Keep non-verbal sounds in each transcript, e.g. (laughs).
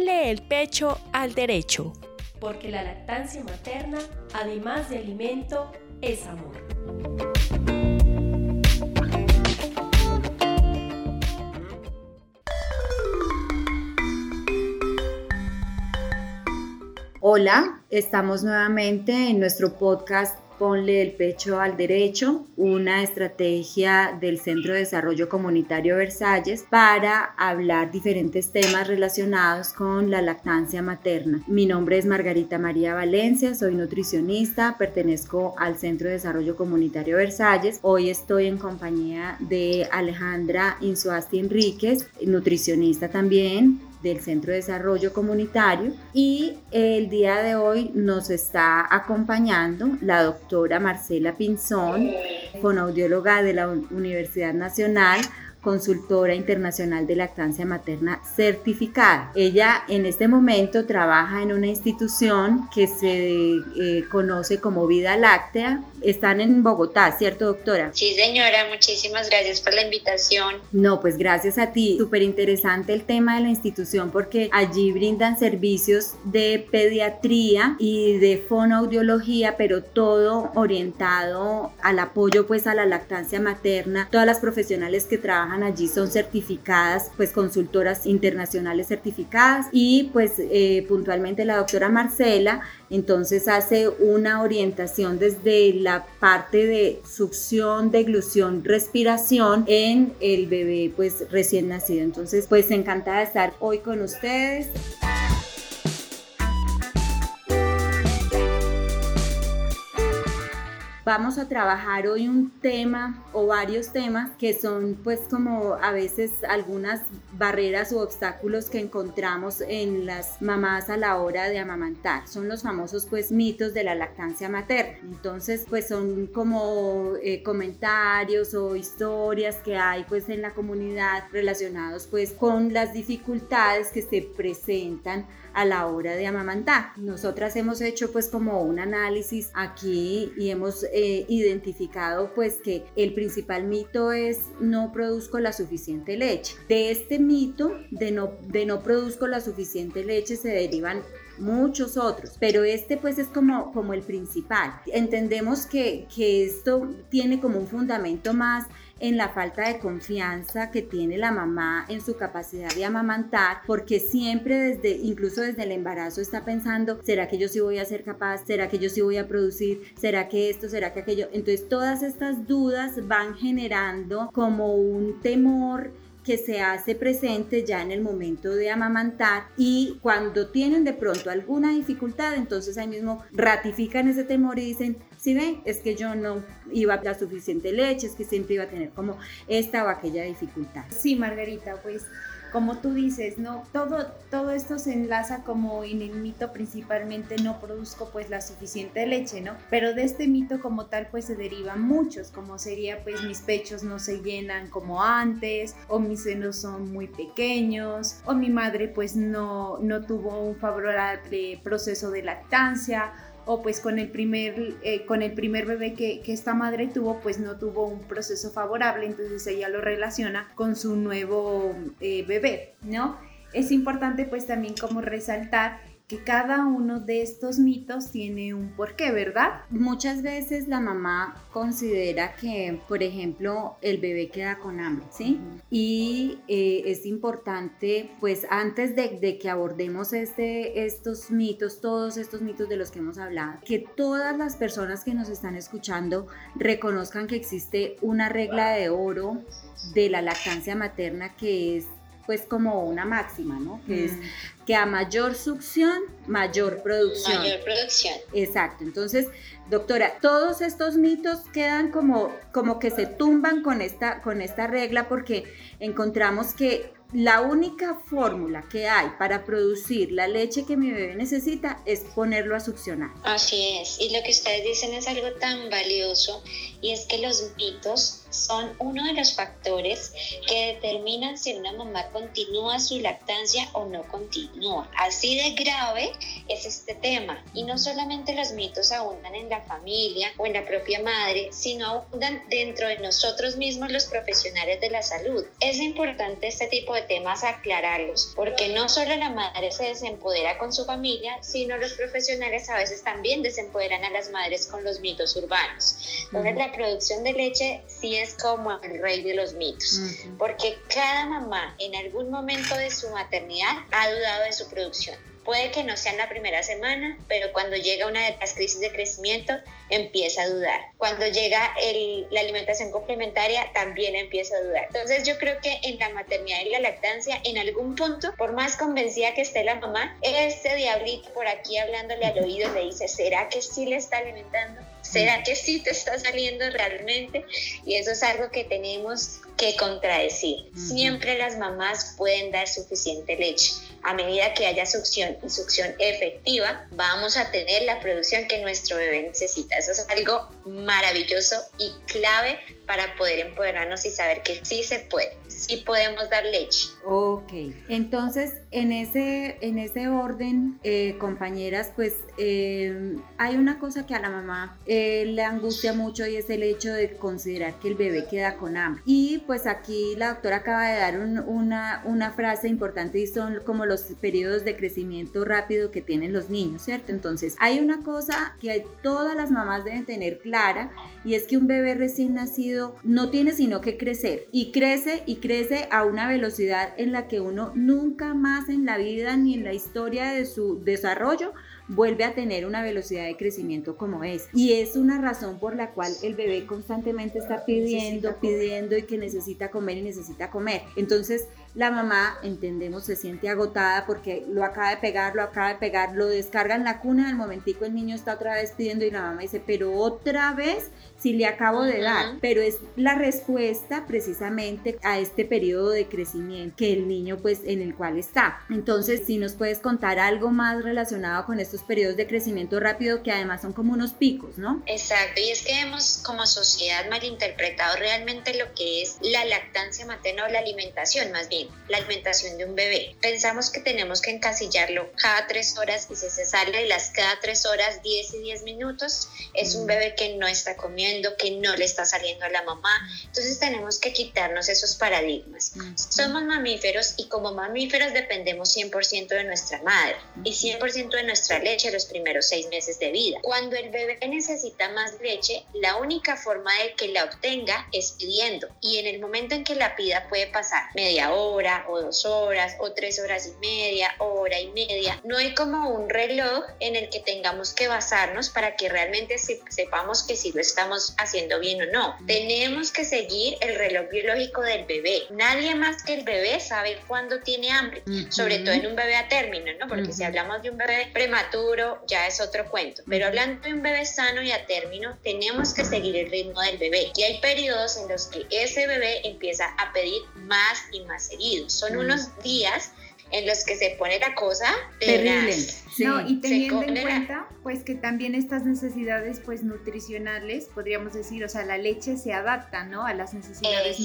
Ponle el pecho al derecho. Porque la lactancia materna, además de alimento, es amor. Hola, estamos nuevamente en nuestro podcast Ponle el pecho al derecho, una estrategia del Centro de Desarrollo Comunitario Versalles para hablar diferentes temas relacionados con la lactancia materna. Mi nombre es Margarita María Valencia, soy nutricionista, pertenezco al Centro de Desarrollo Comunitario Versalles. Hoy estoy en compañía de Alejandra Insuasti Enríquez, nutricionista también, del Centro de Desarrollo Comunitario y el día de hoy nos está acompañando la doctora Marcela Pinzón, fonoaudióloga de la Universidad Nacional, consultora internacional de lactancia materna certificada. Ella en este momento trabaja en una institución que se eh, conoce como Vida Láctea. Están en Bogotá, ¿cierto, doctora? Sí, señora, muchísimas gracias por la invitación. No, pues gracias a ti. Súper interesante el tema de la institución porque allí brindan servicios de pediatría y de fonoaudiología, pero todo orientado al apoyo pues a la lactancia materna. Todas las profesionales que trabajan allí son certificadas, pues consultoras internacionales certificadas y pues eh, puntualmente la doctora Marcela entonces hace una orientación desde la parte de succión, deglución, respiración en el bebé pues recién nacido. Entonces pues encantada de estar hoy con ustedes. Vamos a trabajar hoy un tema o varios temas que son pues como a veces algunas barreras u obstáculos que encontramos en las mamás a la hora de amamantar. Son los famosos pues mitos de la lactancia materna. Entonces pues son como eh, comentarios o historias que hay pues en la comunidad relacionados pues con las dificultades que se presentan a la hora de amamantar. Nosotras hemos hecho pues como un análisis aquí y hemos eh, identificado pues que el principal mito es no produzco la suficiente leche. De este mito de no, de no produzco la suficiente leche se derivan muchos otros, pero este pues es como, como el principal. Entendemos que, que esto tiene como un fundamento más en la falta de confianza que tiene la mamá en su capacidad de amamantar, porque siempre desde, incluso desde el embarazo está pensando, ¿será que yo sí voy a ser capaz? ¿Será que yo sí voy a producir? ¿Será que esto? ¿Será que aquello? Entonces todas estas dudas van generando como un temor que se hace presente ya en el momento de amamantar y cuando tienen de pronto alguna dificultad, entonces ahí mismo ratifican ese temor y dicen, si ven, es que yo no iba a dar suficiente leche, es que siempre iba a tener como esta o aquella dificultad. Sí, Margarita, pues como tú dices, ¿no? Todo, todo esto se enlaza como en el mito principalmente no produzco pues la suficiente leche, ¿no? Pero de este mito como tal pues se derivan muchos, como sería pues mis pechos no se llenan como antes, o mis senos son muy pequeños, o mi madre pues no, no tuvo un favorable proceso de lactancia, o pues con el primer, eh, con el primer bebé que, esta madre tuvo, pues no tuvo un proceso favorable, entonces ella lo relaciona con su nuevo eh, bebé, ¿no? Es importante pues también como resaltar que cada uno de estos mitos tiene un porqué, ¿verdad? Muchas veces la mamá considera que, por ejemplo, el bebé queda con hambre, ¿sí? Y eh, es importante, pues antes de, que abordemos este, estos mitos, todos estos mitos de los que hemos hablado, que todas las personas que nos están escuchando reconozcan que existe una regla de oro de la lactancia materna que es pues como una máxima, ¿no? Que es mm. que a mayor succión, mayor producción. Mayor producción. Exacto. Entonces, doctora, todos estos mitos quedan como, como que se tumban con esta, con esta regla porque encontramos que la única fórmula que hay para producir la leche que mi bebé necesita es ponerlo a succionar. Así es, y lo que ustedes dicen es algo tan valioso y es que los mitos son uno de los factores que determinan si una mamá continúa su lactancia o no continúa. Así de grave es este tema. Y no solamente los mitos abundan en la familia o en la propia madre, sino abundan dentro de nosotros mismos los profesionales de la salud. Es importante este tipo de temas aclararlos, porque no solo la madre se desempodera con su familia, sino los profesionales a veces también desempoderan a las madres con los mitos urbanos. Entonces, la producción de leche sí es como el rey de los mitos, porque cada mamá en algún momento de su maternidad ha dudado de su producción. Puede que no sea en la primera semana, pero cuando llega una de las crisis de crecimiento, empieza a dudar. Cuando llega la alimentación complementaria, también empieza a dudar. Entonces yo creo que en la maternidad y la lactancia, en algún punto, por más convencida que esté la mamá, este diablito por aquí hablándole al oído le dice, ¿será que sí le está alimentando? ¿Será que sí te está saliendo realmente? Y eso es algo que tenemos que contradecir. Siempre las mamás pueden dar suficiente leche. A medida que haya succión y succión efectiva, vamos a tener la producción que nuestro bebé necesita. Eso es algo maravilloso y clave para poder empoderarnos y saber que sí se puede, sí podemos dar leche. Ok, entonces en ese, en ese orden, eh, compañeras, pues eh, hay una cosa que a la mamá eh, le angustia mucho y es el hecho de considerar que el bebé queda con hambre. Y pues aquí la doctora acaba de dar una, una frase importante y son como los periodos de crecimiento rápido que tienen los niños, ¿cierto? Entonces hay una cosa que todas las mamás deben tener clara y es que un bebé recién nacido no tiene sino que crecer y crece y crece a una velocidad en la que uno nunca más en la vida ni en la historia de su desarrollo vuelve a tener una velocidad de crecimiento como es. Y es una razón por la cual el bebé constantemente está pidiendo, pidiendo y que necesita comer y necesita comer. Entonces, la mamá, entendemos, se siente agotada porque lo acaba de pegar, lo acaba de pegar, lo descarga en la cuna, al momentico el niño está otra vez pidiendo y la mamá dice, pero otra vez si le acabo de dar, pero es la respuesta precisamente a este periodo de crecimiento que el niño pues en el cual está. Entonces, si nos puedes contar algo más relacionado con estos periodos de crecimiento rápido que además son como unos picos, ¿no? Exacto, y es que hemos como sociedad malinterpretado realmente lo que es la lactancia materna o la alimentación, más bien la alimentación de un bebé. Pensamos que tenemos que encasillarlo cada tres horas y si se sale de las cada tres horas, 10 y 10 minutos, es un bebé que no está comiendo que no le está saliendo a la mamá. Entonces tenemos que quitarnos esos paradigmas. Somos mamíferos y como mamíferos dependemos 100% de nuestra madre y 100% de nuestra leche los primeros seis meses de vida. Cuando el bebé necesita más leche, la única forma de que la obtenga es pidiendo y en el momento en que la pida puede pasar media hora o dos horas o tres horas y media, hora y media. No hay como un reloj en el que tengamos que basarnos para que realmente sepamos que si lo estamos haciendo bien o no. Tenemos que seguir el reloj biológico del bebé. Nadie más que el bebé sabe cuándo tiene hambre, sobre todo en un bebé a término, ¿no? Porque si hablamos de un bebé prematuro, ya es otro cuento. Pero hablando de un bebé sano y a término, tenemos que seguir el ritmo del bebé. Y hay periodos en los que ese bebé empieza a pedir más y más seguido. Son unos días en los que se pone la cosa terrible. No, y teniendo en cuenta pues que también estas necesidades pues nutricionales, podríamos decir, o sea, la leche se adapta, ¿no? A las necesidades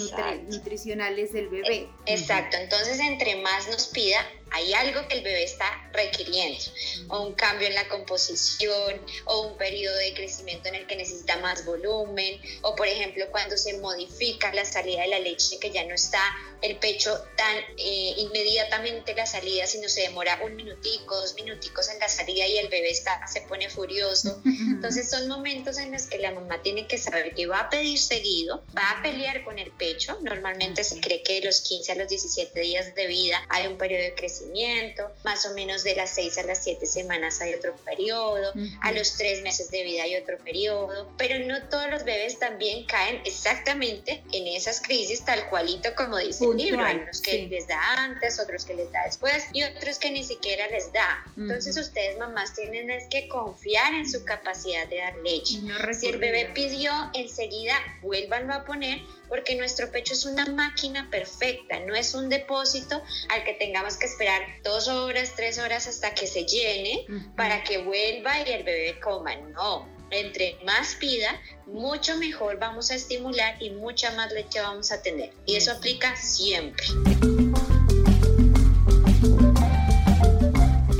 nutricionales del bebé. Exacto, entonces entre más nos pida, hay algo que el bebé está requiriendo, o un cambio en la composición, o un periodo de crecimiento en el que necesita más volumen, o por ejemplo cuando se modifica la salida de la leche, que ya no está el pecho tan eh, inmediatamente la salida, sino se demora un minutico, dos minuticos en la salida y el bebé está, se pone furioso. Entonces son momentos en los que la mamá tiene que saber que va a pedir seguido, va a pelear con el pecho. Normalmente se cree que de los 15 a los 17 días de vida hay un periodo de crecimiento, más o menos de las 6 a las 7 semanas hay otro periodo, a los 3 meses de vida hay otro periodo, pero no todos los bebés también caen exactamente en esas crisis tal cualito como dice el libro. Hay unos que les da antes, otros que les da después y otros que ni siquiera les da. Entonces ustedes mamás tienen es que confiar en su capacidad de dar leche. si el bebé pidió, enseguida vuélvanlo a poner porque nuestro pecho es una máquina perfecta, no es un depósito al que tengamos que esperar dos horas, tres horas hasta que se llene para que vuelva y el bebé coma. No, entre más pida, mucho mejor vamos a estimular y mucha más leche vamos a tener. Y eso aplica siempre.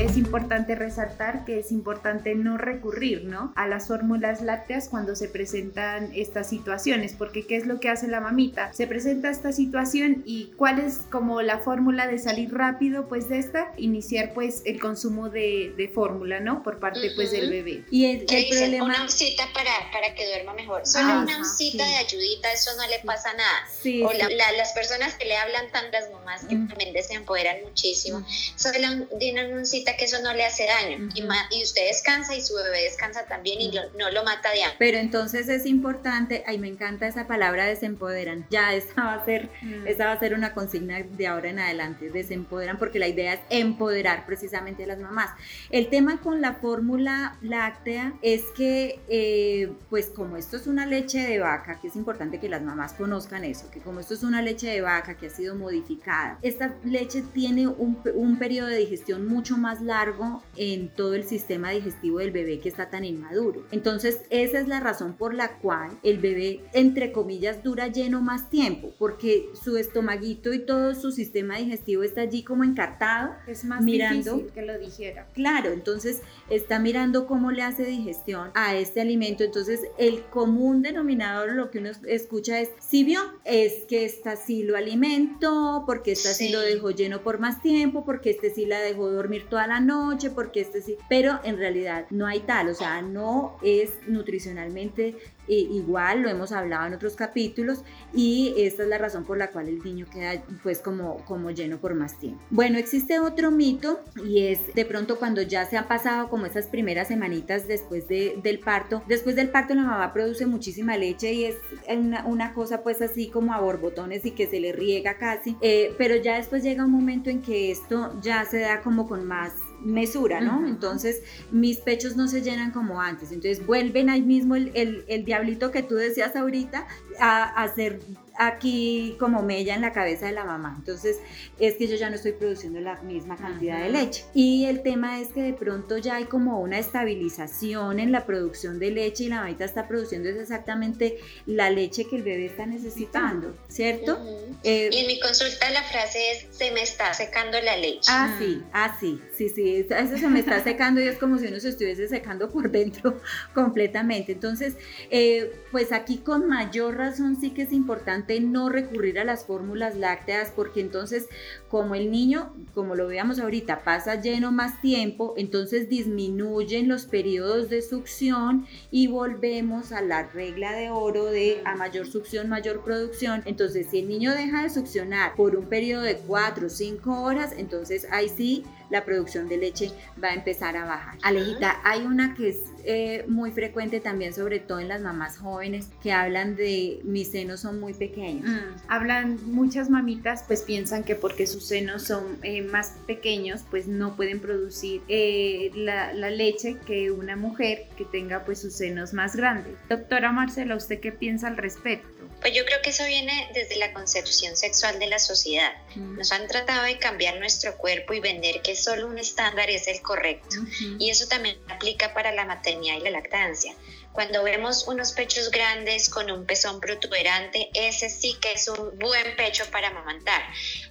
Es importante resaltar que es importante no recurrir ¿no? a las fórmulas lácteas cuando se presentan estas situaciones, porque ¿qué es lo que hace la mamita? Se presenta esta situación y cuál es como la fórmula de salir rápido pues de esta, iniciar pues el consumo de, de fórmula, ¿no? Por parte pues del bebé. Y el, problema... Una oncita para, para que duerma mejor. Solo una oncita de ayudita, eso no le pasa nada. Sí, o las personas que le hablan tantas mamás que mm. también se empoderan muchísimo, solo de una oncita que eso no le hace daño. y, y, usted descansa y su bebé descansa también y no lo mata de hambre. Pero entonces es importante, ay, me encanta esa palabra desempoderan. Ya esa va a ser, esa va a ser una consigna de ahora en adelante, desempoderan, porque la idea es empoderar precisamente a las mamás. El tema con la fórmula láctea es que, eh, pues como esto es una leche de vaca, que es importante que las mamás conozcan eso, que como esto es una leche de vaca que ha sido modificada, esta leche tiene un, un periodo de digestión mucho más largo en todo el sistema digestivo del bebé que está tan inmaduro. Entonces, esa es la razón por la cual el bebé, entre comillas, dura lleno más tiempo, porque su estomaguito y todo su sistema digestivo está allí como encartado. Es más mirando, difícil que lo dijera. Claro, entonces está mirando cómo le hace digestión a este alimento. Entonces, el común denominador, lo que uno escucha es, si vio, es que esta sí lo alimentó, porque esta sí lo dejó lleno por más tiempo, porque este sí la dejó dormir toda la noche, porque este sí, pero en realidad no hay tal, o sea, no es nutricionalmente igual lo hemos hablado en otros capítulos y esta es la razón por la cual el niño queda pues como, como lleno por más tiempo. Bueno, existe otro mito y es de pronto cuando ya se han pasado como esas primeras semanitas después de, del parto, después del parto la mamá produce muchísima leche y es una, una cosa pues así como a borbotones y que se le riega casi, eh, pero ya después llega un momento en que esto ya se da como con más mesura, ¿no? Entonces mis pechos no se llenan como antes, entonces vuelven ahí mismo el, el, el diablito que tú decías ahorita a, a hacer aquí como mella en la cabeza de la mamá. Entonces es que yo ya no estoy produciendo la misma cantidad de leche. Y el tema es que de pronto ya hay como una estabilización en la producción de leche y la mamita está produciendo exactamente la leche que el bebé está necesitando, ¿cierto? Eh, y en mi consulta la frase es, se me está secando la leche. Ah, sí, ah, sí, sí, sí, eso se me está secando y es como si uno se estuviese secando por dentro (laughs) completamente. Entonces, eh, pues aquí con mayor razón sí que es importante no recurrir a las fórmulas lácteas porque entonces como el niño, como lo veamos ahorita, pasa lleno más tiempo, entonces disminuyen los periodos de succión y volvemos a la regla de oro de a mayor succión, mayor producción. Entonces si el niño deja de succionar por un periodo de 4 o 5 horas, entonces ahí sí la producción de leche va a empezar a bajar. Alejita, hay una que es eh, muy frecuente también, sobre todo en las mamás jóvenes, que hablan de mis senos son muy pequeños. Mm. Hablan muchas mamitas, pues piensan que porque sus senos son eh, más pequeños, pues no pueden producir eh, la, la, leche que una mujer que tenga pues sus senos más grandes. Doctora Marcela, ¿usted qué piensa al respecto? Pues yo creo que eso viene desde la concepción sexual de la sociedad. Mm. Nos han tratado de cambiar nuestro cuerpo y vender que solo un estándar es el correcto. Y eso también aplica para la maternidad y la lactancia. Cuando vemos unos pechos grandes con un pezón protuberante, ese sí que es un buen pecho para amamantar.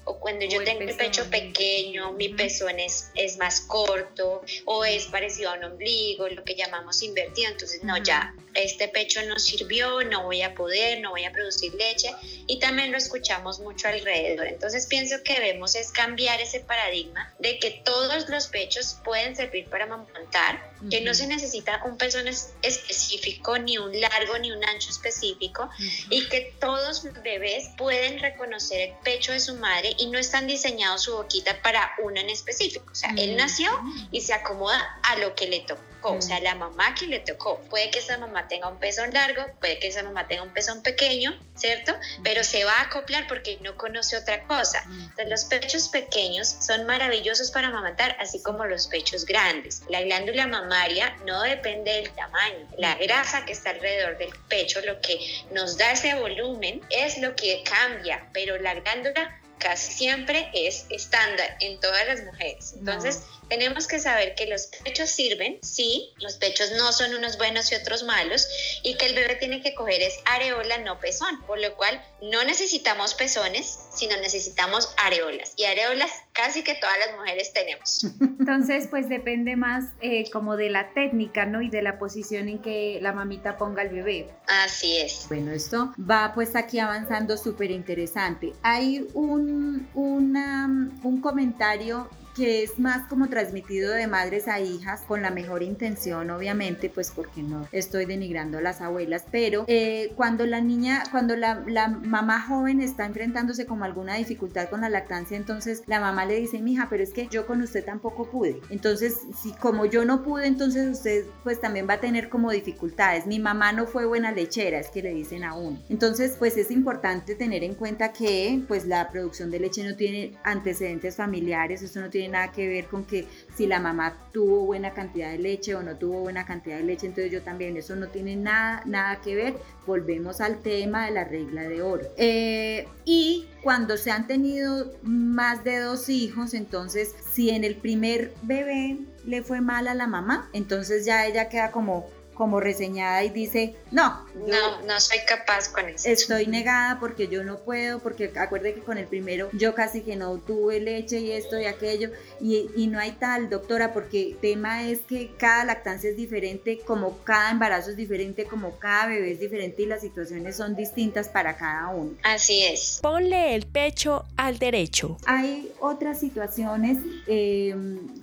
O cuando yo tengo el pecho pequeño, mi pezón es, es más corto o es parecido a un ombligo, lo que llamamos invertido. Entonces, no, ya, este pecho no sirvió, no voy a poder, no voy a producir leche. Y también lo escuchamos mucho alrededor. Entonces, pienso que debemos es cambiar ese paradigma de que todos los pechos pueden servir para amamantar, que no se necesita un pezón específico ni un largo, ni un ancho específico, y que todos los bebés pueden reconocer el pecho de su madre y no están diseñados su boquita para uno en específico. O sea, él nació y se acomoda a lo que le tocó o sea, la mamá que le tocó. Puede que esa mamá tenga un pezón largo, puede que esa mamá tenga un pezón pequeño, ¿cierto? Pero se va a acoplar porque no conoce otra cosa. Entonces, los pechos pequeños son maravillosos para amamantar, así como los pechos grandes. La glándula mamaria no depende del tamaño. La grasa que está alrededor del pecho, lo que nos da ese volumen, es lo que cambia, pero la glándula casi siempre es estándar en todas las mujeres. Entonces, tenemos que saber que los pechos sirven, sí, los pechos no son unos buenos y otros malos, y que el bebé tiene que coger es areola, no pezón, por lo cual no necesitamos pezones, sino necesitamos areolas. Y areolas casi que todas las mujeres tenemos. (laughs) Entonces, pues depende más eh, como de la técnica, ¿no? Y de la posición en que la mamita ponga al bebé. Así es. Bueno, esto va pues aquí avanzando súper interesante. Hay un, una, un comentario que es más como transmitido de madres a hijas con la mejor intención, obviamente, pues porque no estoy denigrando a las abuelas, pero eh, cuando la niña, cuando la, la, mamá joven está enfrentándose como alguna dificultad con la lactancia, entonces la mamá le dice, mija, pero es que yo con usted tampoco pude. Entonces, si como yo no pude, entonces usted pues también va a tener como dificultades. Mi mamá no fue buena lechera, es que le dicen a uno. Entonces, pues es importante tener en cuenta que pues la producción de leche no tiene antecedentes familiares, esto no tiene nada que ver con que si la mamá tuvo buena cantidad de leche o no tuvo buena cantidad de leche, entonces yo también, eso no tiene nada, nada que ver. Volvemos al tema de la regla de oro. Eh, y cuando se han tenido más de dos hijos, entonces si en el primer bebé le fue mal a la mamá, entonces ya ella queda como como reseñada y dice, no, no, no soy capaz con eso. Estoy negada porque yo no puedo, porque acuerde que con el primero yo casi que no tuve leche y esto y aquello, y, y no hay tal, doctora, porque el tema es que cada lactancia es diferente, como cada embarazo es diferente, como cada bebé es diferente y las situaciones son distintas para cada uno. Así es. Ponle el pecho al derecho. Hay otras situaciones eh,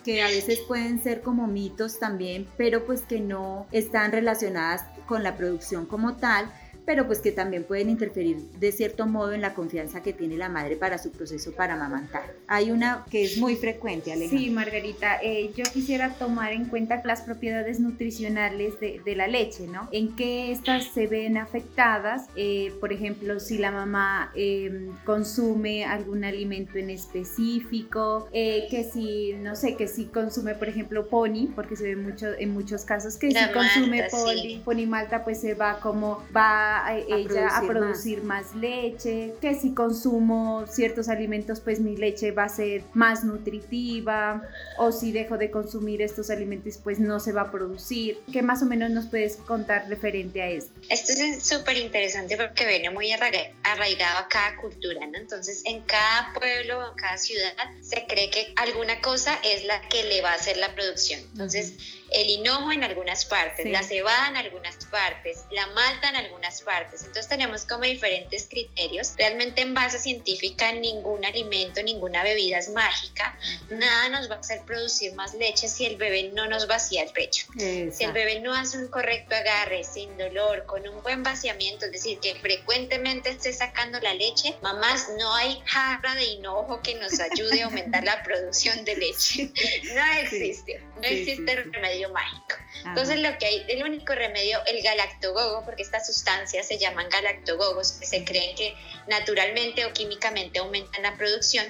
que a veces pueden ser como mitos también, pero pues que no están relacionadas con la producción como tal, pero pues que también pueden interferir de cierto modo en la confianza que tiene la madre para su proceso para amamantar. Hay una que es muy frecuente, Alejandra. Sí, Margarita, eh, yo quisiera tomar en cuenta las propiedades nutricionales de, de, la leche, ¿no? En qué estas se ven afectadas, eh, por ejemplo, si la mamá eh, consume algún alimento en específico, eh, que si, no sé, que si consume, por ejemplo, pony, porque se ve mucho en muchos casos que la si malta, consume pony, sí. pony malta, pues se va como, va a, ella producir a producir más. más. leche, que si consumo ciertos alimentos pues mi leche va a ser más nutritiva o si dejo de consumir estos alimentos pues no se va a producir. ¿Qué más o menos nos puedes contar referente a esto? Esto es súper interesante porque viene muy arraigado a cada cultura, ¿no? Entonces en cada pueblo o en cada ciudad se cree que alguna cosa es la que le va a hacer la producción. Entonces, uh -huh el hinojo en algunas partes, sí. la cebada en algunas partes, la malta en algunas partes. Entonces tenemos como diferentes criterios. Realmente en base científica ningún alimento, ninguna bebida es mágica. Nada nos va a hacer producir más leche si el bebé no nos vacía el pecho. Exacto. Si el bebé no hace un correcto agarre, sin dolor, con un buen vaciamiento, es decir, que frecuentemente esté sacando la leche, mamás, no hay jarra de hinojo que nos ayude a aumentar la (laughs) producción de leche. No existe. No existe remedio mágico. Ajá. Entonces lo que hay, el único remedio, el galactogogo, porque estas sustancias se llaman galactogogos, que se creen que naturalmente o químicamente aumentan la producción.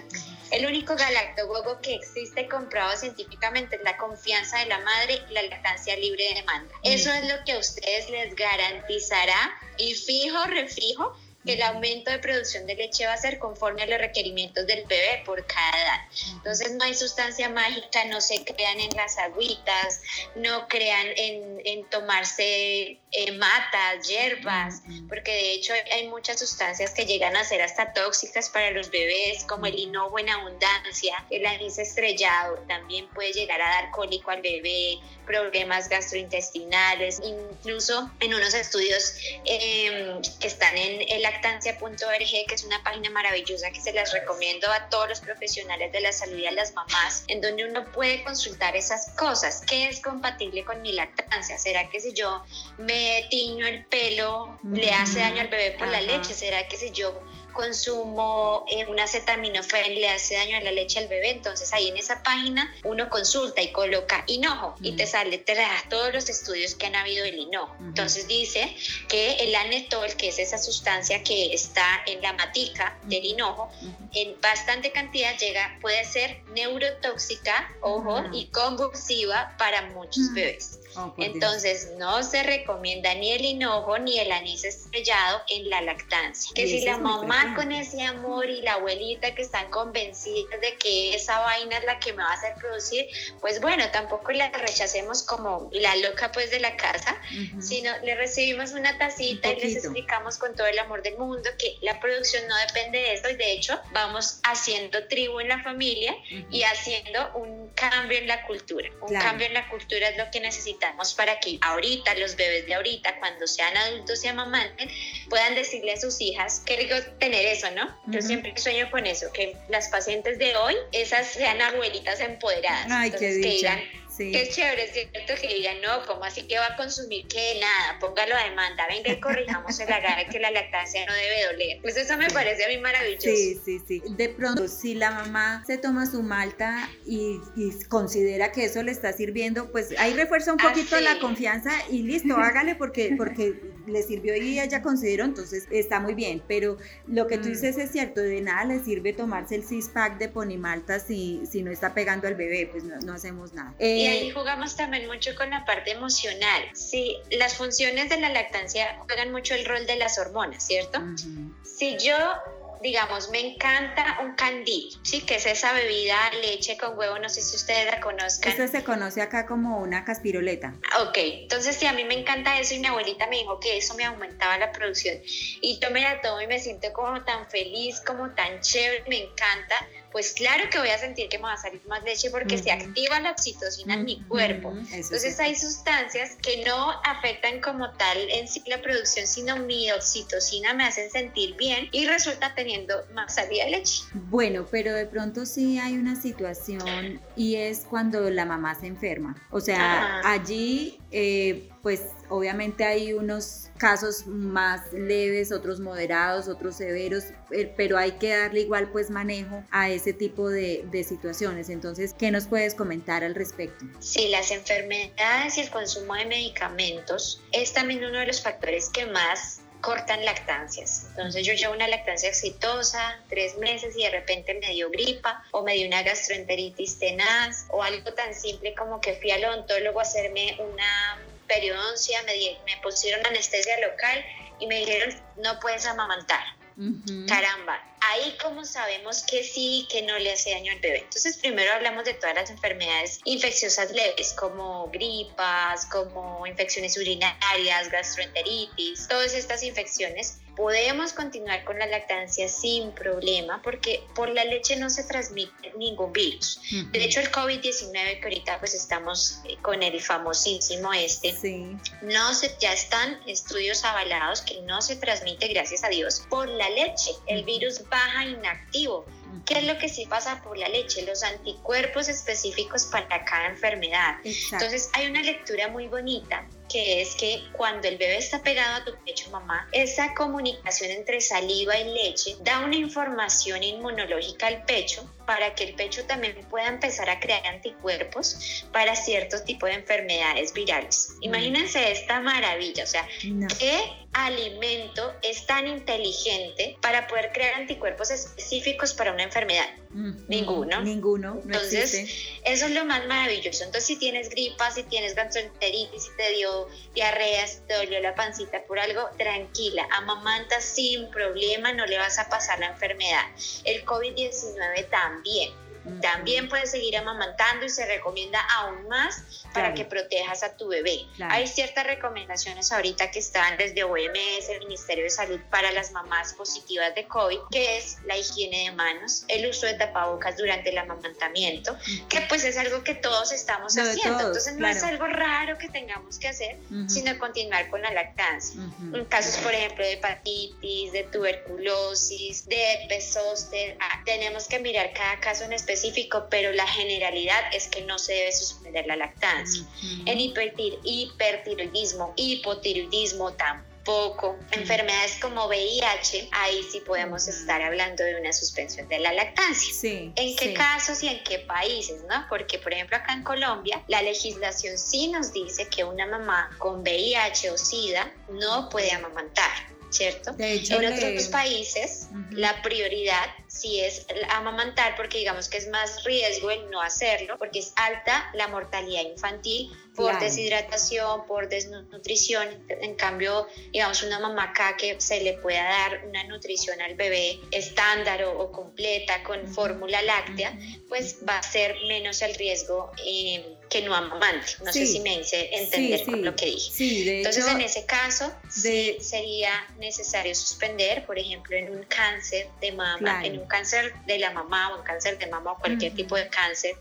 El único galactogogo que existe comprobado científicamente es la confianza de la madre y la lactancia libre de demanda. Eso es lo que a ustedes les garantizará y fijo, refijo, que el aumento de producción de leche va a ser conforme a los requerimientos del bebé por cada edad. Entonces no hay sustancia mágica, no se crean en las agüitas, no crean en, en tomarse eh, matas, hierbas, porque de hecho hay muchas sustancias que llegan a ser hasta tóxicas para los bebés, como el hinojo en abundancia, el anís estrellado, también puede llegar a dar cólico al bebé, problemas gastrointestinales, incluso en unos estudios eh, que están en lactancia.org, que es una página maravillosa que se las recomiendo a todos los profesionales de la salud y a las mamás, en donde uno puede consultar esas cosas. ¿Qué es compatible con mi lactancia? ¿Será que si yo me tiño el pelo le hace daño al bebé por Ajá. la leche? ¿Será que si yo consumo eh, un acetaminofén le hace daño a la leche al bebé, entonces ahí en esa página uno consulta y coloca hinojo y te sale, te da todos los estudios que han habido del hinojo. Entonces dice que el anetol, que es esa sustancia que está en la matica del hinojo, en bastante cantidad llega, puede ser neurotóxica, ojo, y convulsiva para muchos bebés. Oh, Entonces, no se recomienda ni el hinojo ni el anís estrellado en la lactancia. Que si la mamá con ese amor y la abuelita que están convencidas de que esa vaina es la que me va a hacer producir, pues bueno, tampoco la rechacemos como la loca pues de la casa, sino le recibimos una tacita y les explicamos con todo el amor del mundo que la producción no depende de eso y de hecho vamos haciendo tribu en la familia y haciendo un cambio en la cultura. Un cambio en la cultura es lo que necesitamos para que ahorita los bebés de ahorita, cuando sean adultos y amamanten, puedan decirle a sus hijas, qué rico tener eso, ¿no? Yo siempre sueño con eso, que las pacientes de hoy, esas sean abuelitas empoderadas. Ay, qué dicha. Qué chévere, es cierto que digan, no, ¿cómo así que va a consumir que nada? Póngalo a demanda, venga y corrijamos el agarre que la lactancia no debe doler. Pues eso me parece a mí maravilloso. Sí, sí, sí. De pronto, si la mamá se toma su malta y, considera que eso le está sirviendo, pues ahí refuerza un poquito la confianza y listo, hágale porque, porque le sirvió y ella consideró, entonces está muy bien. Pero lo que tú mm. dices es cierto, de nada le sirve tomarse el six pack de ponimalta si, si no está pegando al bebé, pues no, hacemos nada. Ahí jugamos también mucho con la parte emocional. Sí, las funciones de la lactancia juegan mucho el rol de las hormonas, ¿cierto? Si yo digamos, me encanta un candí, ¿sí? Que es esa bebida leche con huevo, no sé si ustedes la conozcan. Eso se conoce acá como una caspiroleta. Ok, entonces sí, a mí me encanta eso y mi abuelita me dijo que eso me aumentaba la producción. Y yo me la tomo y me siento como tan feliz, como tan chévere, me encanta pues claro que voy a sentir que me va a salir más leche porque se activa la oxitocina en mi cuerpo. Entonces hay sustancias que no afectan como tal en sí la producción, sino mi oxitocina me hacen sentir bien y resulta teniendo más salida de leche. Bueno, pero de pronto sí hay una situación y es cuando la mamá se enferma. O sea, allí eh, pues obviamente hay unos casos más leves, otros moderados, otros severos, eh, pero hay que darle igual pues manejo a ese tipo de, situaciones. Entonces, ¿qué nos puedes comentar al respecto? Sí, las enfermedades y el consumo de medicamentos es también uno de los factores que más cortan lactancias. Entonces yo llevo una lactancia exitosa, tres meses y de repente me dio gripa o me dio una gastroenteritis tenaz o algo tan simple como que fui al odontólogo a hacerme una periodoncia, me, me pusieron anestesia local y me dijeron no puedes amamantar. Caramba, ahí como sabemos que sí, que no le hace daño al bebé. Entonces primero hablamos de todas las enfermedades infecciosas leves, como gripas, como infecciones urinarias, gastroenteritis, todas estas infecciones podemos continuar con la lactancia sin problema porque por la leche no se transmite ningún virus. De hecho, el COVID-19 que ahorita pues estamos eh, con el famosísimo este, no se, ya están estudios avalados que no se transmite, gracias a Dios, por la leche. El virus baja inactivo. ¿Qué es lo que sí pasa por la leche? Los anticuerpos específicos para cada enfermedad. Entonces hay una lectura muy bonita que es que cuando el bebé está pegado a tu pecho, mamá, esa comunicación entre saliva y leche da una información inmunológica al pecho para que el pecho también pueda empezar a crear anticuerpos para ciertos tipos de enfermedades virales. Mm. Imagínense esta maravilla, o sea, ¿qué alimento es tan inteligente para poder crear anticuerpos específicos para una enfermedad? Ninguno. Ninguno. Entonces, eso es lo más maravilloso. Entonces, si tienes gripa, si tienes gastroenteritis, si te dio diarrea, si te dolió la pancita por algo, tranquila, amamanta sin problema, no le vas a pasar la enfermedad. El COVID-19 también. 店。También puedes seguir amamantando y se recomienda aún más para que protejas a tu bebé. Hay ciertas recomendaciones ahorita que están desde OMS, el Ministerio de Salud, para las mamás positivas de COVID, que es la higiene de manos, el uso de tapabocas durante el amamantamiento, que pues es algo que todos estamos haciendo. Entonces no es algo raro que tengamos que hacer, sino continuar con la lactancia. En casos, por ejemplo, de hepatitis, de tuberculosis, de herpes ah, tenemos que mirar cada caso en especial específico, pero la generalidad es que no se debe suspender la lactancia. En hipertiroidismo, hipotiroidismo tampoco. Enfermedades como VIH, ahí sí podemos estar hablando de una suspensión de la lactancia. Sí, ¿En qué casos y en qué países? ¿no? Porque, por ejemplo, acá en Colombia, la legislación sí nos dice que una mamá con VIH o SIDA no puede amamantar ¿cierto? en otros países la prioridad sí es amamantar porque digamos que es más riesgo el no hacerlo porque es alta la mortalidad infantil por deshidratación, por desnutrición. En cambio, digamos, una mamá acá que se le pueda dar una nutrición al bebé estándar o, completa con fórmula láctea, pues va a ser menos el riesgo eh, que no amamante. No sé si me hice entender lo que dije. Entonces, en ese caso, sería necesario suspender, por ejemplo, en un cáncer de mama, en un cáncer de la mamá o un cáncer de mama o cualquier tipo de cáncer.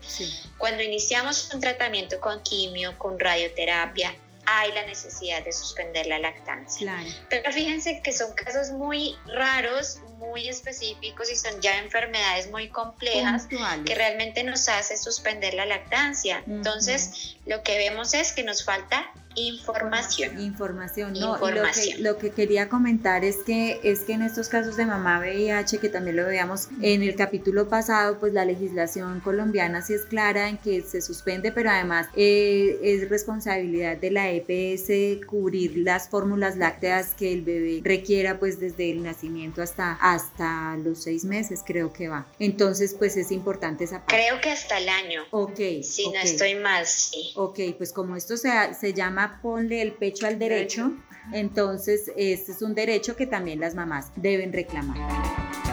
Cuando iniciamos un tratamiento con quimio, con radioterapia, hay la necesidad de suspender la lactancia. Pero fíjense que son casos muy raros, muy específicos y son ya enfermedades muy complejas que realmente nos hace suspender la lactancia. Entonces, lo que vemos es que nos falta Información. Información, no. Lo, que, lo que quería comentar es que es que en estos casos de mamá VIH, que también lo veíamos en el capítulo pasado, pues la legislación colombiana sí es clara en que se suspende, pero además eh, es responsabilidad de la EPS cubrir las fórmulas lácteas que el bebé requiera, pues desde el nacimiento hasta, hasta los seis meses, creo que va. Entonces, pues es importante esa parte. Creo que hasta el año. Ok. Si no estoy más. Sí. Ok, pues como esto se, se llama ponle el pecho al derecho, entonces este es un derecho que también las mamás deben reclamar.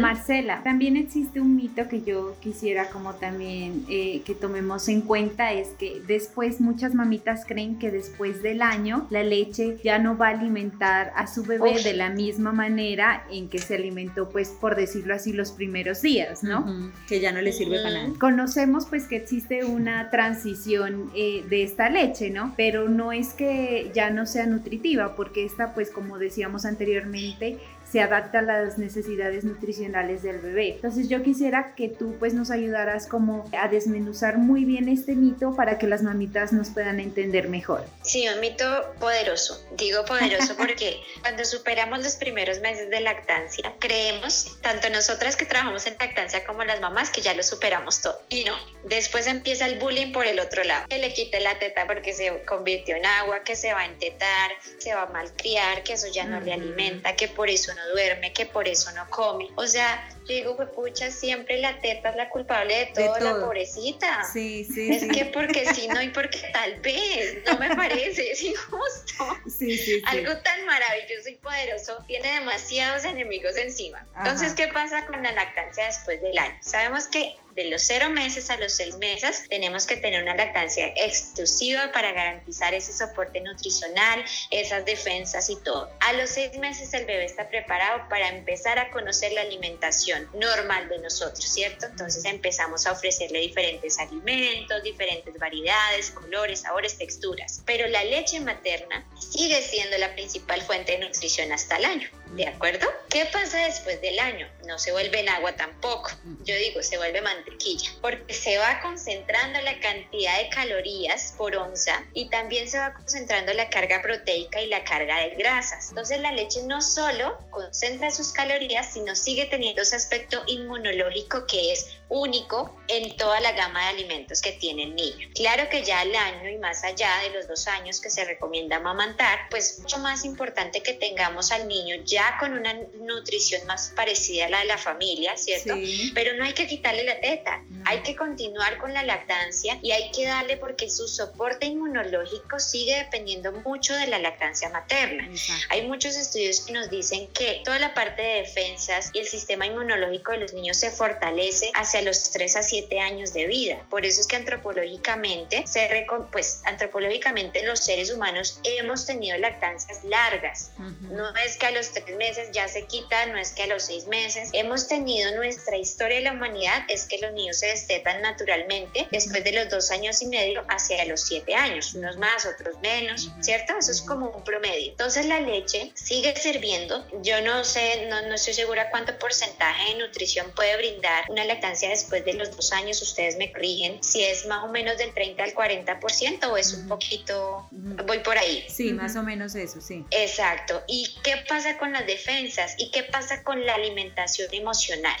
Marcela, también existe un mito que yo quisiera como también eh, que tomemos en cuenta, es que después muchas mamitas creen que después del año la leche ya no va a alimentar a su bebé de la misma manera en que se alimentó, pues por decirlo así, los primeros días, ¿no? Que ya no le sirve para nada. Conocemos pues que existe una transición eh, de esta leche, ¿no? Pero no es que ya no sea nutritiva, porque esta pues como decíamos anteriormente, se adapta a las necesidades nutricionales del bebé. Entonces yo quisiera que tú pues nos ayudaras como a desmenuzar muy bien este mito para que las mamitas nos puedan entender mejor. Sí, un mito poderoso. Digo poderoso (laughs) porque cuando superamos los primeros meses de lactancia, creemos, tanto nosotras que trabajamos en lactancia como las mamás, que ya lo superamos todo. Y no, después empieza el bullying por el otro lado. Que le quite la teta porque se convirtió en agua, que se va a entetar, se va a malcriar, que eso ya no le alimenta, que por eso no duerme, que por eso no come. O sea, yo digo, pucha, siempre la teta es la culpable de todo, la pobrecita. Sí, sí. Es que porque sí, no, y porque tal vez, no me parece, es injusto. (laughs) Sí, sí, Algo tan maravilloso y poderoso tiene demasiados enemigos encima. Entonces, ¿qué pasa con la lactancia después del año? Sabemos que de los cero meses a los seis meses tenemos que tener una lactancia exclusiva para garantizar ese soporte nutricional, esas defensas y todo. A los seis meses el bebé está preparado para empezar a conocer la alimentación normal de nosotros, ¿cierto? Entonces empezamos a ofrecerle diferentes alimentos, diferentes variedades, colores, sabores, texturas. Pero la leche materna sigue siendo la principal fuente de nutrición hasta el año. ¿De acuerdo? ¿Qué pasa después del año? No se vuelve en agua tampoco. Yo digo, se vuelve mantequilla, porque se va concentrando la cantidad de calorías por onza y también se va concentrando la carga proteica y la carga de grasas. Entonces la leche no solo concentra sus calorías, sino sigue teniendo ese aspecto inmunológico que es único en toda la gama de alimentos que tiene el niño. Claro que ya al año y más allá de los dos años que se recomienda amamantar, pues mucho más importante que tengamos al niño ya con una nutrición más parecida a la de la familia, ¿cierto? Pero no hay que quitarle la teta, hay que continuar con la lactancia y hay que darle porque su soporte inmunológico sigue dependiendo mucho de la lactancia materna. Hay muchos estudios que nos dicen que toda la parte de defensas y el sistema inmunológico de los niños se fortalece hacia los 3 a 7 años de vida. Por eso es que antropológicamente, se pues antropológicamente los seres humanos hemos tenido lactancias largas. No es que a los 3 meses ya se quita, no es que a los 6 meses. Hemos tenido nuestra historia de la humanidad, es que los niños se destetan naturalmente después de los 2 años y medio hacia los 7 años, unos más, otros menos, ¿cierto? Eso es como un promedio. Entonces la leche sigue sirviendo. Yo no sé, no, no estoy segura cuánto porcentaje de nutrición puede brindar una lactancia después de los dos años, ustedes me corrigen, si es más o menos del 30 al 40% o es un poquito, voy por ahí. Sí, más o menos eso, sí. Exacto. ¿Y qué pasa con las defensas? ¿Y qué pasa con la alimentación emocional?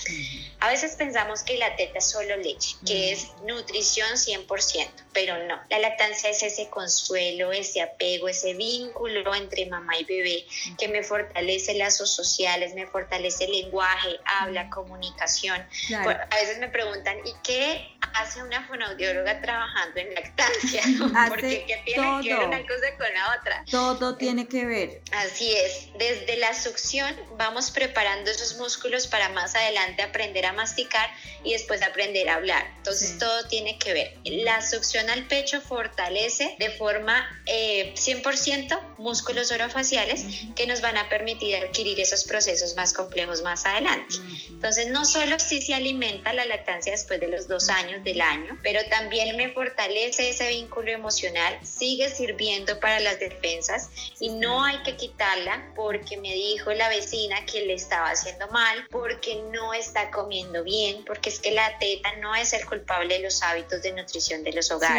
A veces pensamos que la teta es solo leche, que es nutrición 100%, pero no. La lactancia es ese consuelo, ese apego, ese vínculo entre mamá y bebé que me fortalece lazos sociales, me fortalece el lenguaje, habla, comunicación. a veces me preguntan, ¿y qué hace una fonoaudióloga trabajando en lactancia? (laughs) (laughs) Porque ¿qué tiene que ver una cosa con la otra? Todo tiene que ver. Así es. Desde la succión vamos preparando esos músculos para más adelante aprender a masticar y después aprender a hablar. Entonces todo tiene que ver. La succión al pecho fortalece de forma 100% eh, músculos orofaciales que nos van a permitir adquirir esos procesos más complejos más adelante. Entonces no solo si se alimenta la lactancia después de los dos años del año, pero también me fortalece ese vínculo emocional, sigue sirviendo para las defensas y no hay que quitarla porque me dijo la vecina que le estaba haciendo mal, porque no está comiendo bien, porque es que la teta no es el culpable de los hábitos de nutrición de los hogares,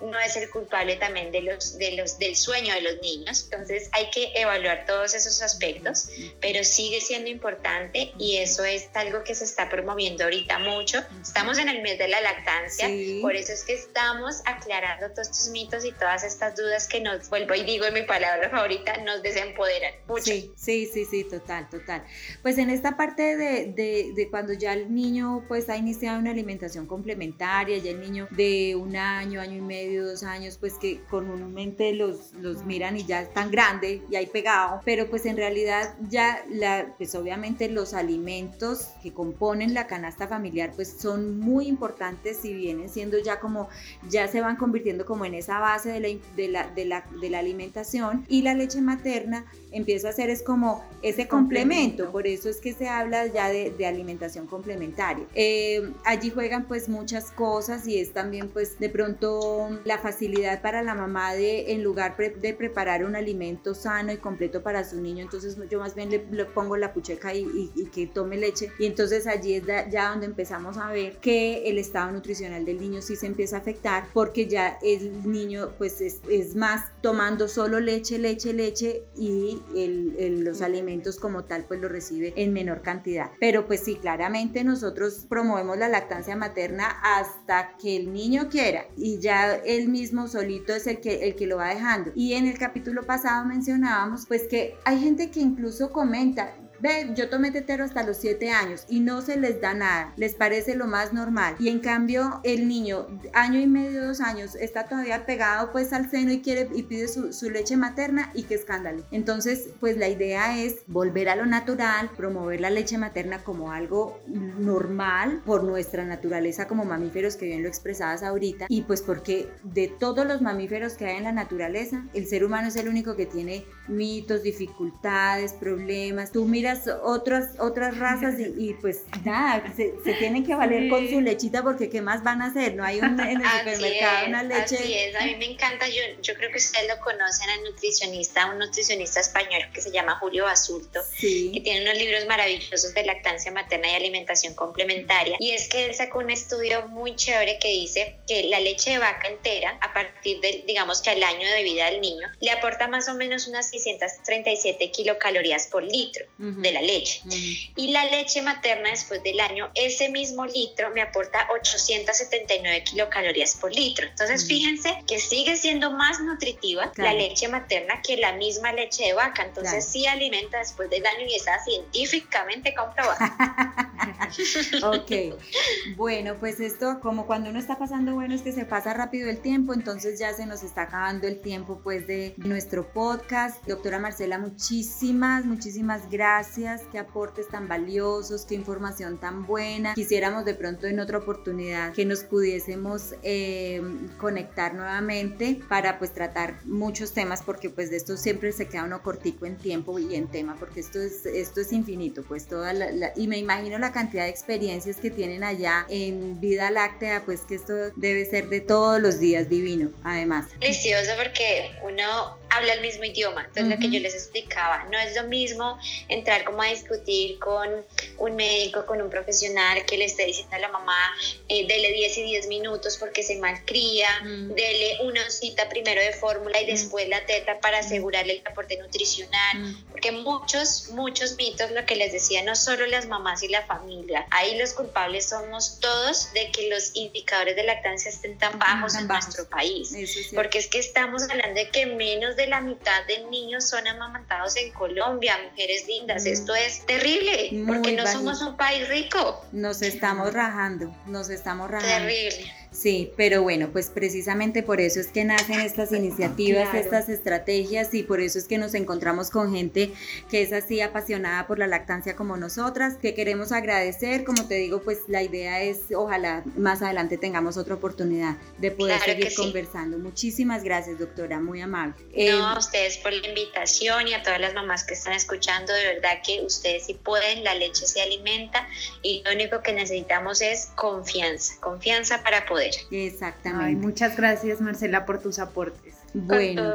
no es el culpable también de los, de los, del sueño de los niños. Entonces hay que evaluar todos esos aspectos, pero sigue siendo importante y eso es algo que se está promoviendo ahorita mucho. Estamos en el mes de la lactancia, por eso es que estamos aclarando todos estos mitos y todas estas dudas que nos, vuelvo y digo en mi palabra favorita, nos desempoderan mucho. Sí, sí, sí, sí, total, total. Pues en esta parte de, de, de cuando ya el niño pues ha iniciado una alimentación complementaria, ya el niño de un año, año y medio, dos años, pues que comúnmente los, los miran y ya están grande y ahí pegado, pero pues en realidad ya la, pues obviamente los alimentos que componen la canasta familiar pues son muy importantes y vienen siendo ya como, ya se van convirtiendo como en esa base de la, de la, de la, de la alimentación. Y la leche materna empieza a ser es como ese complemento, por eso es que se habla ya de, de alimentación complementaria. Eh, allí juegan pues muchas cosas y es también pues de pronto la facilidad para la mamá de en lugar de preparar un alimento sano y completo para su niño, entonces yo más bien le, pongo la pucheca y, y, que tome leche y entonces allí es ya donde empezamos a ver que el estado nutricional del niño sí se empieza a afectar porque ya el niño pues es, es más tomando solo leche, leche, leche y el, los alimentos como tal pues lo recibe en menor cantidad. Pero pues sí, claramente nosotros promovemos la lactancia materna hasta que el niño quiera y ya él mismo solito es el que, el que lo va dejando. Y en el capítulo pasado mencionábamos pues que hay gente que incluso comenta, Ve, yo tomé tetero hasta los 7 años y no se les da nada, les parece lo más normal. Y en cambio el niño, año y medio, dos años, está todavía pegado pues al seno y quiere y pide su, su leche materna y qué escándalo. Entonces, pues la idea es volver a lo natural, promover la leche materna como algo normal por nuestra naturaleza como mamíferos que bien lo expresabas ahorita y pues porque de todos los mamíferos que hay en la naturaleza, el ser humano es el único que tiene mitos, dificultades, problemas. Tú otras, otras razas y, pues nada, se, tienen que valer con su lechita porque ¿qué más van a hacer? No hay un, en el (laughs) supermercado una leche. Así es, a mí me encanta, yo, yo creo que ustedes lo conocen al nutricionista, un nutricionista español que se llama Julio Basulto, que tiene unos libros maravillosos de lactancia materna y alimentación complementaria. Y es que él sacó un estudio muy chévere que dice que la leche de vaca entera, a partir del, digamos que al año de vida del niño, le aporta más o menos unas 637 kilocalorías por litro de la leche. Y la leche materna después del año, ese mismo litro me aporta 879 kilocalorías por litro. Entonces, fíjense que sigue siendo más nutritiva la leche materna que la misma leche de vaca. Entonces, sí alimenta después del año y está científicamente comprobado. (laughs) ok. Bueno, pues esto, como cuando uno está pasando bueno, es que se pasa rápido el tiempo, entonces ya se nos está acabando el tiempo pues de nuestro podcast. Doctora Marcela, muchísimas, muchísimas gracias gracias, qué aportes tan valiosos, qué información tan buena. Quisiéramos de pronto en otra oportunidad que nos pudiésemos eh, conectar nuevamente para pues tratar muchos temas porque pues de esto siempre se queda uno cortico en tiempo y en tema porque esto es, esto es infinito, pues toda la, y me imagino la cantidad de experiencias que tienen allá en vida láctea, pues que esto debe ser de todos los días divino, además. Delicioso porque uno habla el mismo idioma, entonces lo que yo les explicaba, no es lo mismo entrar como a discutir con un médico, con un profesional que le esté diciendo a la mamá, eh, dele 10 y 10 minutos porque se malcría, mm. dele una cita primero de fórmula y mm. después la teta para asegurarle el aporte nutricional, porque muchos, muchos mitos, lo que les decía, no solo las mamás y la familia, ahí los culpables somos todos de que los indicadores de lactancia estén tan bajos en nuestro país, porque es que estamos hablando de que menos de la mitad de niños son amamantados en Colombia, mujeres lindas, mm. esto es terrible, porque no somos un país rico. Nos estamos rajando, nos estamos rajando. Terrible. Sí, pero bueno, pues precisamente por eso es que nacen estas iniciativas, estas estrategias y por eso es que nos encontramos con gente que es así apasionada por la lactancia como nosotras, que queremos agradecer, como te digo, pues la idea es ojalá más adelante tengamos otra oportunidad de poder seguir conversando. Muchísimas gracias, doctora, muy amable. No, eh, a ustedes por la invitación y a todas las mamás que están escuchando, de verdad que ustedes sí pueden, la leche se alimenta y lo único que necesitamos es confianza, confianza para poder Exactamente. muchas gracias Marcela por tus aportes. Bueno,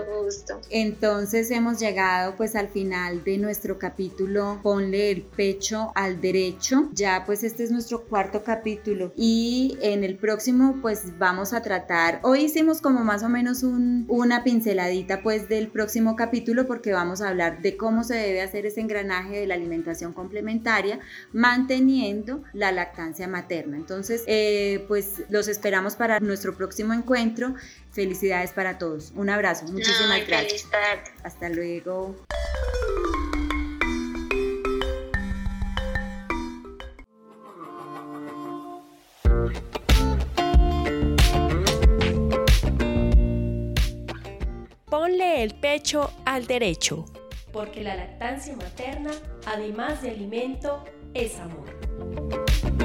entonces hemos llegado pues al final de nuestro capítulo Ponle el pecho al derecho. Ya pues este es nuestro cuarto capítulo y en el próximo pues vamos a tratar, hoy hicimos como más o menos un, una pinceladita pues del próximo capítulo porque vamos a hablar de cómo se debe hacer ese engranaje de la alimentación complementaria manteniendo la lactancia materna. Entonces eh, pues los esperamos para nuestro próximo encuentro. Felicidades para todos. Un abrazo. Muchísimas gracias. Hasta luego. Ponle el pecho al derecho, porque la lactancia materna, además de alimento, es amor.